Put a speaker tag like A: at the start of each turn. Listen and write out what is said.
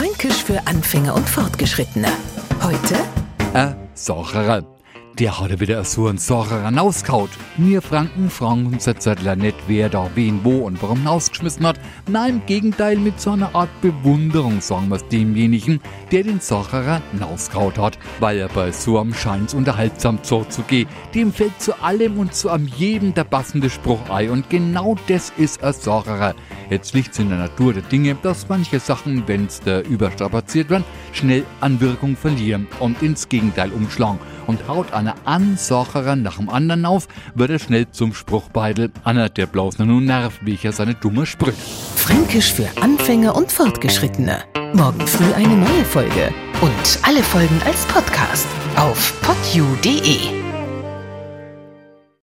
A: Fränkisch für Anfänger und Fortgeschrittene. Heute
B: Ein Sacherer. Der hat wieder so einen Sacherer auskaut. Wir Franken uns jetzt nicht, wer da wen wo und warum ausgeschmissen hat. Nein, im Gegenteil, mit so einer Art Bewunderung sagen wir es demjenigen, der den Sacherer auskaut hat. Weil er bei so einem scheint's unterhaltsam zu gehen. Dem fällt zu allem und zu am jedem der passende Spruch ein. Und genau das ist ein Sacherer. Jetzt liegt's in der Natur der Dinge, dass manche Sachen, wenn's da überstrapaziert werden, schnell an Wirkung verlieren und ins Gegenteil umschlagen. Und haut einer Ansacherer nach dem anderen auf, wird er schnell zum Spruchbeidel. Einer, der bloß nur nun nervt, wie ich ja seine dumme Sprüche.
A: Fränkisch für Anfänger und Fortgeschrittene. Morgen früh eine neue Folge. Und alle Folgen als Podcast auf podu.de.